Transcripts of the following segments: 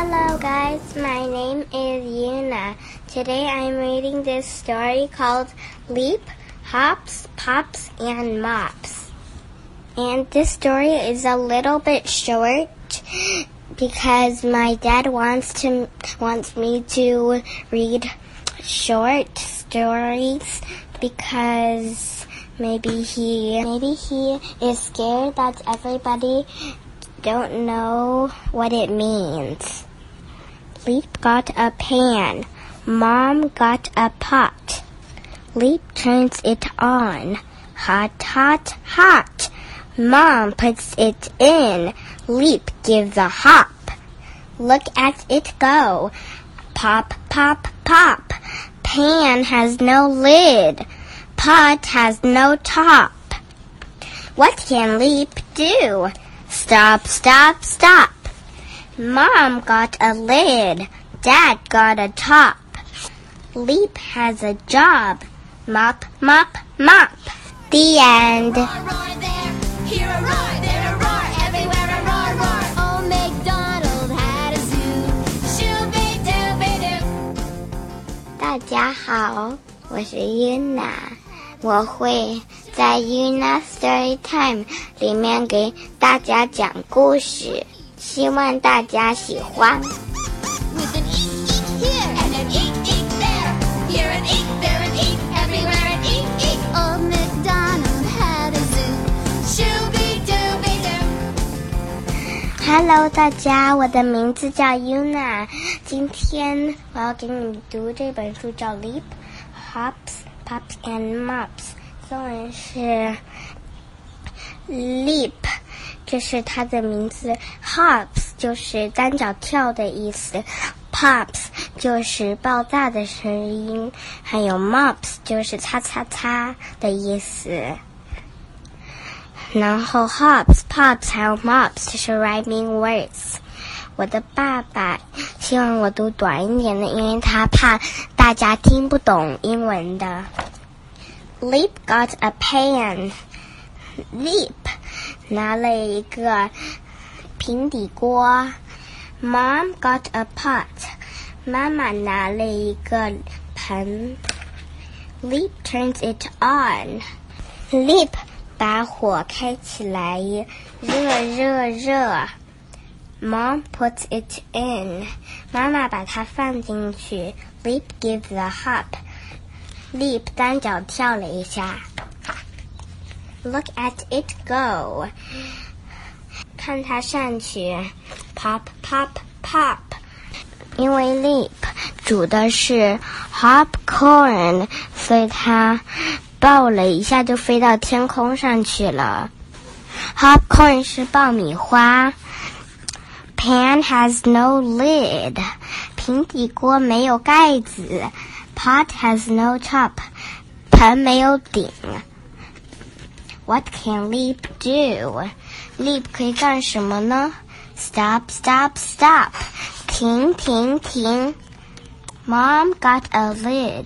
Hello guys, my name is Yuna. Today I'm reading this story called Leap, Hops, Pops, and Mops. And this story is a little bit short because my dad wants to wants me to read short stories because maybe he maybe he is scared that everybody don't know what it means. Leap got a pan. Mom got a pot. Leap turns it on. Hot, hot, hot. Mom puts it in. Leap gives a hop. Look at it go. Pop, pop, pop. Pan has no lid. Pot has no top. What can Leap do? Stop, stop, stop. Mom got a lid. Dad got a top. Leap has a job. Mop, mop, mop. The end. Roar, roar there, here a roar, there a roar, everywhere a roar, roar. Old MacDonald had a zoo. Shooby-dooby-doo. 大家好，我是 Yuna，我会在 Yuna Story Time 里面给大家讲故事， 希望大家喜欢。With an eek, eek here and an eek, eek there. Here an eek, there an eek, everywhere an eek, eek. Old MacDonald had a zoo. Shooby-dooby-doo. Hello，大家，我的名字叫 Yuna。今天我要给你们读这本书，叫《Leap, Hops, Pops and Mops》，中文是 Leap，这是它的名字；Hops 就是单脚跳的意思；Pops 就是爆炸的声音；还有 Mops 就是擦擦擦的意思。然后 hops、pops 还有 mops 就是 rhyming words。我的爸爸希望我读短一点的，因为他怕大家听不懂英文的。Leap got a pan. Leap 拿了一个平底锅。Mom got a pot. 妈妈拿了一个盆。Leap turns it on. Leap 把火开起来，热热热。Mom puts it in，妈妈把它放进去。Leap gives a hop，Leap 单脚跳了一下。Look at it go，看它上去。Pop pop pop，因为 Leap 煮的是 hop corn，所以它爆了一下就飞到天空上去了。Hop corn 是爆米花。Pan has no lid，平底锅没有盖子。Pot has no top，盆没有顶。What can Leap do？Leap 可以干什么呢？Stop, stop, stop！停停停！Mom got a lid。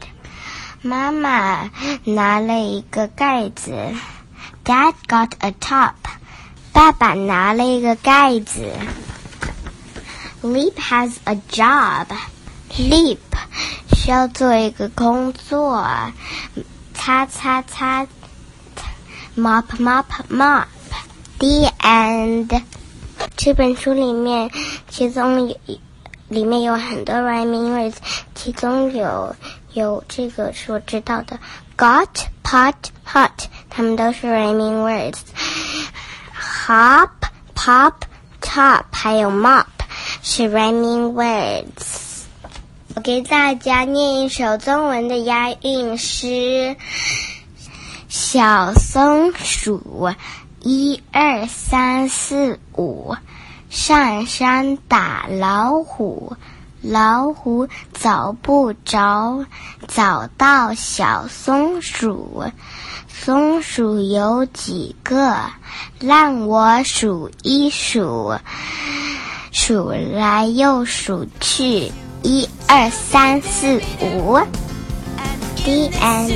妈妈拿了一个盖子。Dad got a top。爸爸拿了一个盖子。Leap has a job. Leap 需要做一个工作，擦擦擦 ，mop mop mop。The end。这本书里面，其中有里面有很多 rhyming words，其中有有这个是我知道的，got pot hot，它们都是 rhyming words。Hop pop top，还有 mop。是 rhyming words。我给大家念一首中文的押韵诗：小松鼠，一二三四五，上山打老虎，老虎找不着，找到小松鼠。松鼠有几个？让我数一数。数来又数去，一二三四五 dn